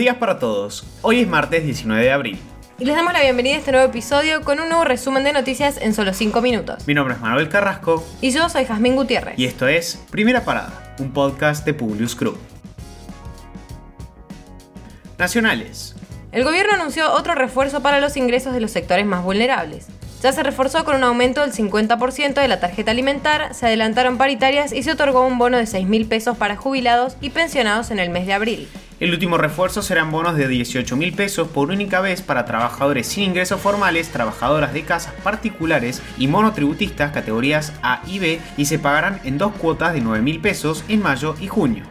días para todos. Hoy es martes 19 de abril. Y les damos la bienvenida a este nuevo episodio con un nuevo resumen de noticias en solo 5 minutos. Mi nombre es Manuel Carrasco. Y yo soy Jazmín Gutiérrez. Y esto es Primera Parada, un podcast de Publius Crew. Nacionales. El gobierno anunció otro refuerzo para los ingresos de los sectores más vulnerables. Ya se reforzó con un aumento del 50% de la tarjeta alimentar, se adelantaron paritarias y se otorgó un bono de 6 mil pesos para jubilados y pensionados en el mes de abril. El último refuerzo serán bonos de 18 mil pesos por única vez para trabajadores sin ingresos formales, trabajadoras de casas particulares y monotributistas categorías A y B y se pagarán en dos cuotas de 9 mil pesos en mayo y junio.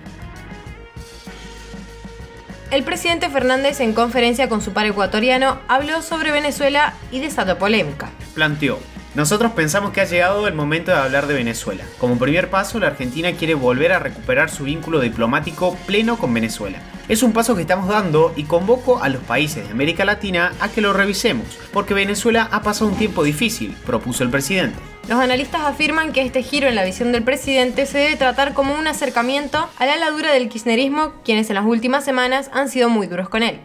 El presidente Fernández en conferencia con su par ecuatoriano habló sobre Venezuela y desató polémica. Planteó, nosotros pensamos que ha llegado el momento de hablar de Venezuela. Como primer paso, la Argentina quiere volver a recuperar su vínculo diplomático pleno con Venezuela. Es un paso que estamos dando y convoco a los países de América Latina a que lo revisemos, porque Venezuela ha pasado un tiempo difícil, propuso el presidente. Los analistas afirman que este giro en la visión del presidente se debe tratar como un acercamiento a la ladura del kirchnerismo, quienes en las últimas semanas han sido muy duros con él.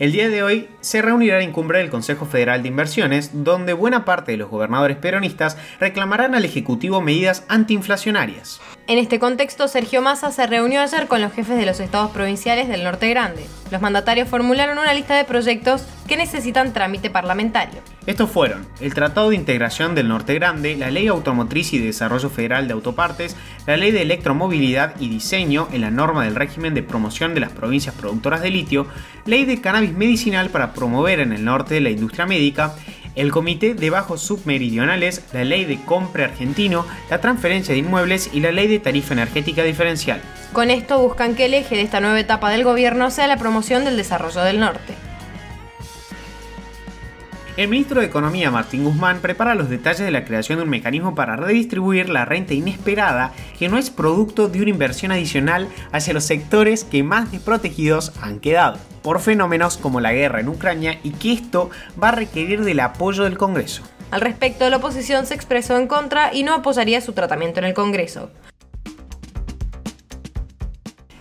El día de hoy se reunirá en cumbre del Consejo Federal de Inversiones, donde buena parte de los gobernadores peronistas reclamarán al Ejecutivo medidas antiinflacionarias. En este contexto, Sergio Massa se reunió ayer con los jefes de los estados provinciales del Norte Grande. Los mandatarios formularon una lista de proyectos que necesitan trámite parlamentario. Estos fueron el Tratado de Integración del Norte Grande, la Ley Automotriz y Desarrollo Federal de Autopartes, la Ley de Electromovilidad y Diseño en la norma del régimen de promoción de las provincias productoras de litio, Ley de Cannabis Medicinal para promover en el norte la industria médica, el Comité de Bajos Submeridionales, la Ley de Compra Argentino, la Transferencia de Inmuebles y la Ley de Tarifa Energética Diferencial. Con esto buscan que el eje de esta nueva etapa del gobierno sea la promoción del desarrollo del norte. El ministro de Economía Martín Guzmán prepara los detalles de la creación de un mecanismo para redistribuir la renta inesperada que no es producto de una inversión adicional hacia los sectores que más desprotegidos han quedado por fenómenos como la guerra en Ucrania y que esto va a requerir del apoyo del Congreso. Al respecto, la oposición se expresó en contra y no apoyaría su tratamiento en el Congreso.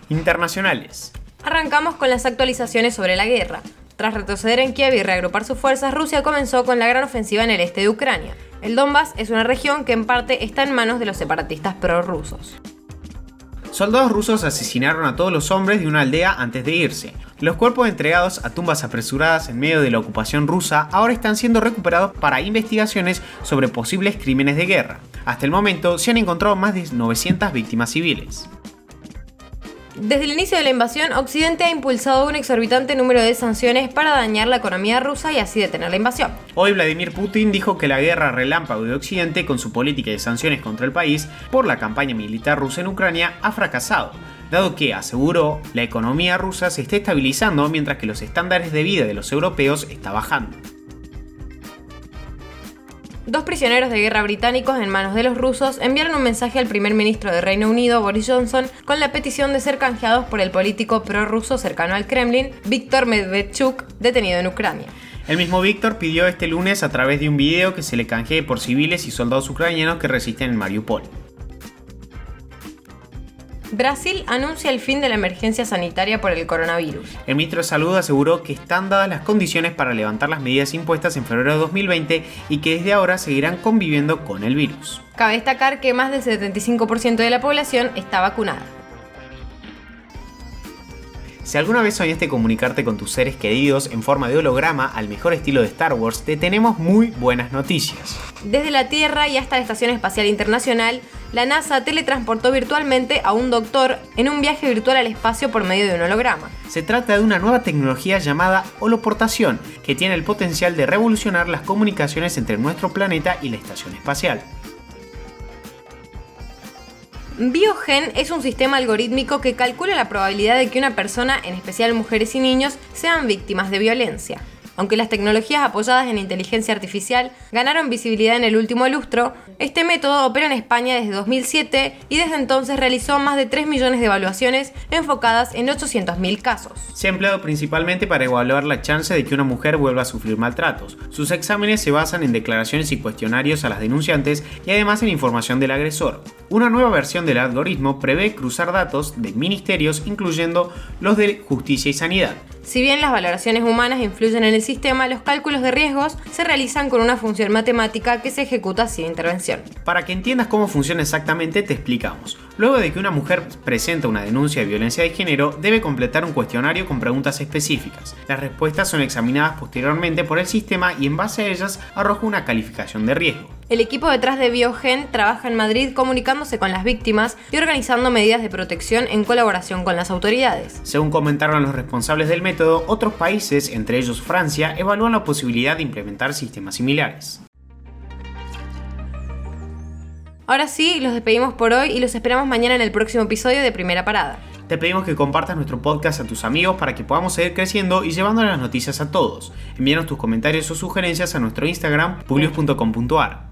Internacionales. Arrancamos con las actualizaciones sobre la guerra. Tras retroceder en Kiev y reagrupar sus fuerzas, Rusia comenzó con la gran ofensiva en el este de Ucrania. El Donbass es una región que en parte está en manos de los separatistas prorrusos. Soldados rusos asesinaron a todos los hombres de una aldea antes de irse. Los cuerpos entregados a tumbas apresuradas en medio de la ocupación rusa ahora están siendo recuperados para investigaciones sobre posibles crímenes de guerra. Hasta el momento se han encontrado más de 900 víctimas civiles. Desde el inicio de la invasión, Occidente ha impulsado un exorbitante número de sanciones para dañar la economía rusa y así detener la invasión. Hoy Vladimir Putin dijo que la guerra relámpago de Occidente con su política de sanciones contra el país por la campaña militar rusa en Ucrania ha fracasado, dado que, aseguró, la economía rusa se está estabilizando mientras que los estándares de vida de los europeos está bajando. Dos prisioneros de guerra británicos en manos de los rusos enviaron un mensaje al primer ministro de Reino Unido, Boris Johnson, con la petición de ser canjeados por el político prorruso cercano al Kremlin, Viktor Medvedchuk, detenido en Ucrania. El mismo Víctor pidió este lunes a través de un video que se le canjee por civiles y soldados ucranianos que resisten en Mariupol. Brasil anuncia el fin de la emergencia sanitaria por el coronavirus. El ministro de Salud aseguró que están dadas las condiciones para levantar las medidas impuestas en febrero de 2020 y que desde ahora seguirán conviviendo con el virus. Cabe destacar que más del 75% de la población está vacunada. Si alguna vez soñaste comunicarte con tus seres queridos en forma de holograma al mejor estilo de Star Wars, te tenemos muy buenas noticias. Desde la Tierra y hasta la Estación Espacial Internacional, la NASA teletransportó virtualmente a un doctor en un viaje virtual al espacio por medio de un holograma. Se trata de una nueva tecnología llamada holoportación, que tiene el potencial de revolucionar las comunicaciones entre nuestro planeta y la Estación Espacial. Biogen es un sistema algorítmico que calcula la probabilidad de que una persona, en especial mujeres y niños, sean víctimas de violencia. Aunque las tecnologías apoyadas en inteligencia artificial ganaron visibilidad en el último lustro, este método opera en España desde 2007 y desde entonces realizó más de 3 millones de evaluaciones enfocadas en 800.000 casos. Se ha empleado principalmente para evaluar la chance de que una mujer vuelva a sufrir maltratos. Sus exámenes se basan en declaraciones y cuestionarios a las denunciantes y además en información del agresor. Una nueva versión del algoritmo prevé cruzar datos de ministerios incluyendo los de justicia y sanidad. Si bien las valoraciones humanas influyen en el sistema, los cálculos de riesgos se realizan con una función matemática que se ejecuta sin intervención. Para que entiendas cómo funciona exactamente, te explicamos. Luego de que una mujer presenta una denuncia de violencia de género, debe completar un cuestionario con preguntas específicas. Las respuestas son examinadas posteriormente por el sistema y en base a ellas arroja una calificación de riesgo. El equipo detrás de Biogen trabaja en Madrid comunicándose con las víctimas y organizando medidas de protección en colaboración con las autoridades. Según comentaron los responsables del método, otros países, entre ellos Francia, evalúan la posibilidad de implementar sistemas similares. Ahora sí, los despedimos por hoy y los esperamos mañana en el próximo episodio de Primera Parada. Te pedimos que compartas nuestro podcast a tus amigos para que podamos seguir creciendo y llevando las noticias a todos. Envíanos tus comentarios o sugerencias a nuestro Instagram, publius.com.ar.